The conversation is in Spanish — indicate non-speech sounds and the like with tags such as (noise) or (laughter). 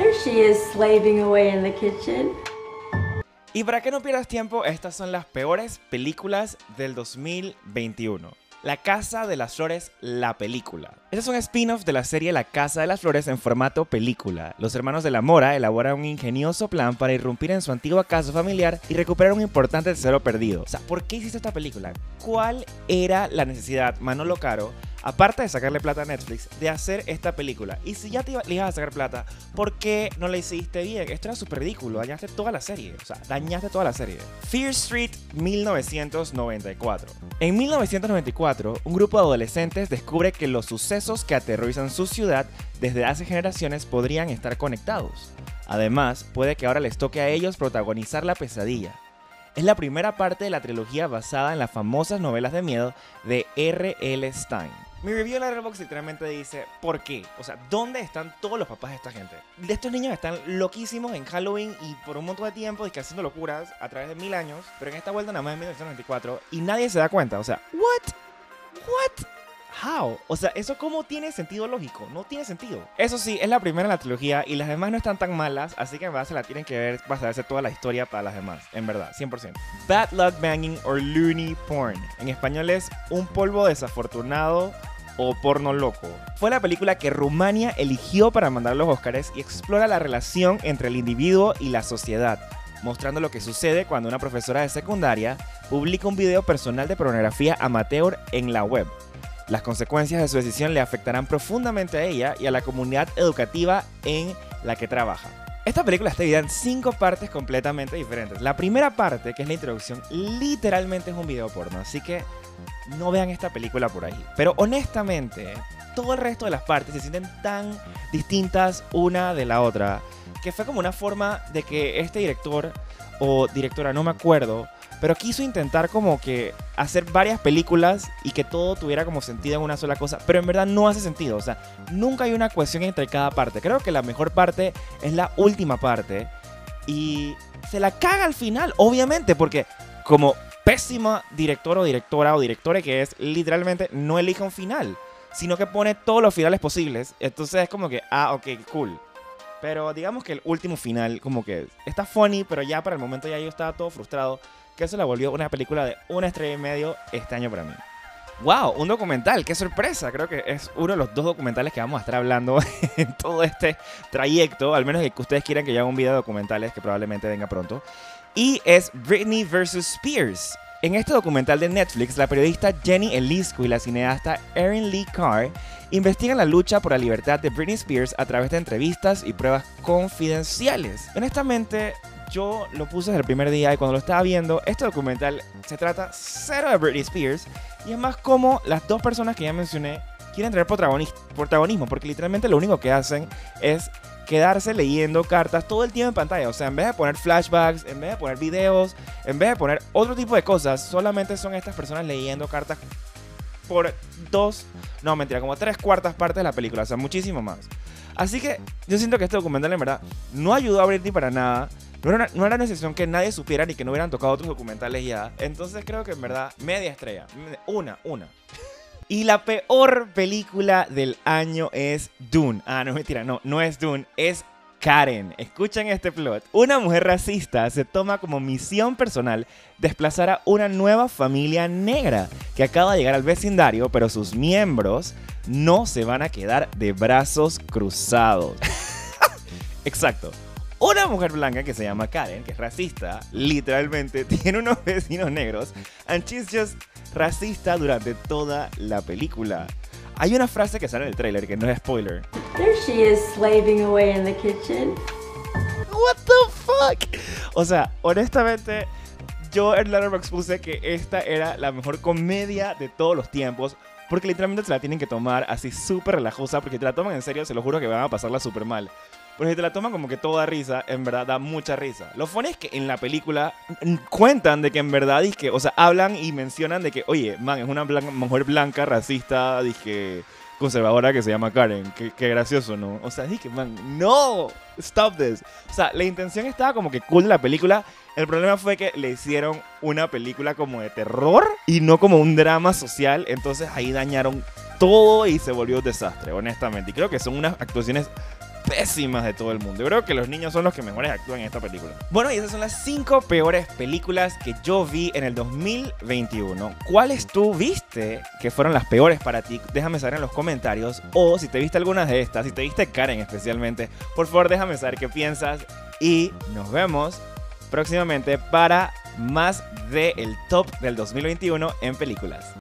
There she is slaving away in the kitchen. Y para que no pierdas tiempo, estas son las peores películas del 2021. La Casa de las Flores, la película. Este es un spin-off de la serie La Casa de las Flores en formato película. Los hermanos de la Mora elaboran un ingenioso plan para irrumpir en su antigua casa familiar y recuperar un importante tesoro perdido. O sea, ¿por qué hiciste esta película? ¿Cuál era la necesidad, Manolo Caro, aparte de sacarle plata a Netflix, de hacer esta película. Y si ya te iba, ibas a sacar plata, ¿por qué no la hiciste bien? Esto era súper ridículo, dañaste toda la serie. O sea, dañaste toda la serie. Fear Street 1994. En 1994, un grupo de adolescentes descubre que los sucesos que aterrorizan su ciudad desde hace generaciones podrían estar conectados. Además, puede que ahora les toque a ellos protagonizar la pesadilla. Es la primera parte de la trilogía basada en las famosas novelas de miedo de R.L. Stein. Mi review en Letterboxd literalmente dice, ¿por qué? O sea, ¿dónde están todos los papás de esta gente? De estos niños están loquísimos en Halloween y por un montón de tiempo y que haciendo locuras a través de mil años, pero en esta vuelta nada más en 1994 y nadie se da cuenta. O sea, ¿what? ¿What? How? O sea, ¿eso cómo tiene sentido lógico? No tiene sentido. Eso sí, es la primera en la trilogía y las demás no están tan malas, así que en verdad se la tienen que ver para saberse toda la historia para las demás. En verdad, 100%. Bad Luck Banging or Looney Porn. En español es Un polvo desafortunado o porno loco. Fue la película que Rumania eligió para mandar los Oscars y explora la relación entre el individuo y la sociedad, mostrando lo que sucede cuando una profesora de secundaria publica un video personal de pornografía amateur en la web. Las consecuencias de su decisión le afectarán profundamente a ella y a la comunidad educativa en la que trabaja. Esta película está dividida en cinco partes completamente diferentes. La primera parte, que es la introducción, literalmente es un video porno, así que no vean esta película por ahí. Pero honestamente, todo el resto de las partes se sienten tan distintas una de la otra, que fue como una forma de que este director o directora, no me acuerdo, pero quiso intentar como que hacer varias películas y que todo tuviera como sentido en una sola cosa, pero en verdad no hace sentido, o sea, nunca hay una cohesión entre cada parte. Creo que la mejor parte es la última parte y se la caga al final, obviamente, porque como pésima director o directora o directore que es, literalmente no elige un final, sino que pone todos los finales posibles. Entonces es como que, ah, ok, cool. Pero digamos que el último final, como que está funny, pero ya para el momento ya yo estaba todo frustrado, que eso la volvió una película de una estrella y medio este año para mí. ¡Wow! Un documental, qué sorpresa. Creo que es uno de los dos documentales que vamos a estar hablando (laughs) en todo este trayecto, al menos que ustedes quieran que yo haga un video de documentales que probablemente venga pronto. Y es Britney vs. Spears. En este documental de Netflix, la periodista Jenny Eliscu y la cineasta Erin Lee Carr investigan la lucha por la libertad de Britney Spears a través de entrevistas y pruebas confidenciales. Honestamente, yo lo puse desde el primer día y cuando lo estaba viendo, este documental se trata cero de Britney Spears y es más como las dos personas que ya mencioné quieren tener protagonismo, porque literalmente lo único que hacen es quedarse leyendo cartas todo el tiempo en pantalla. O sea, en vez de poner flashbacks, en vez de poner videos, en vez de poner otro tipo de cosas, solamente son estas personas leyendo cartas por dos, no mentira, como tres cuartas partes de la película, o sea, muchísimo más. Así que yo siento que este documental en verdad no ayudó a Britney para nada. No era, no era necesario que nadie supiera ni que no hubieran tocado otros documentales ya. Entonces creo que en verdad, media estrella. Una, una. Y la peor película del año es Dune. Ah, no, mentira, no, no es Dune, es Karen. Escuchen este plot. Una mujer racista se toma como misión personal desplazar a una nueva familia negra que acaba de llegar al vecindario, pero sus miembros no se van a quedar de brazos cruzados. (laughs) Exacto. Una mujer blanca que se llama Karen, que es racista, literalmente (laughs) tiene unos vecinos negros, and she's just racista durante toda la película. Hay una frase que sale en el trailer que no es spoiler. There she is slaving away in the kitchen. What the fuck? O sea, honestamente, yo en Letterboxd puse que esta era la mejor comedia de todos los tiempos. Porque literalmente se la tienen que tomar así súper relajosa. Porque te la toman en serio, se lo juro que van a pasarla súper mal. Pero si te la toman como que toda risa, en verdad da mucha risa. Lo funny es que en la película cuentan de que en verdad, que, o sea, hablan y mencionan de que, oye, man, es una mujer blanca, racista, dije, conservadora que se llama Karen. Qué, gracioso, ¿no? O sea, dije, man, no, stop this. O sea, la intención estaba como que cool de la película. El problema fue que le hicieron una película como de terror y no como un drama social. Entonces ahí dañaron todo y se volvió un desastre, honestamente. Y creo que son unas actuaciones pésimas de todo el mundo. Yo creo que los niños son los que mejores actúan en esta película. Bueno, y esas son las 5 peores películas que yo vi en el 2021. ¿Cuáles tú viste que fueron las peores para ti? Déjame saber en los comentarios. O si te viste algunas de estas, si te viste Karen especialmente, por favor déjame saber qué piensas. Y nos vemos próximamente para más del top del 2021 en películas.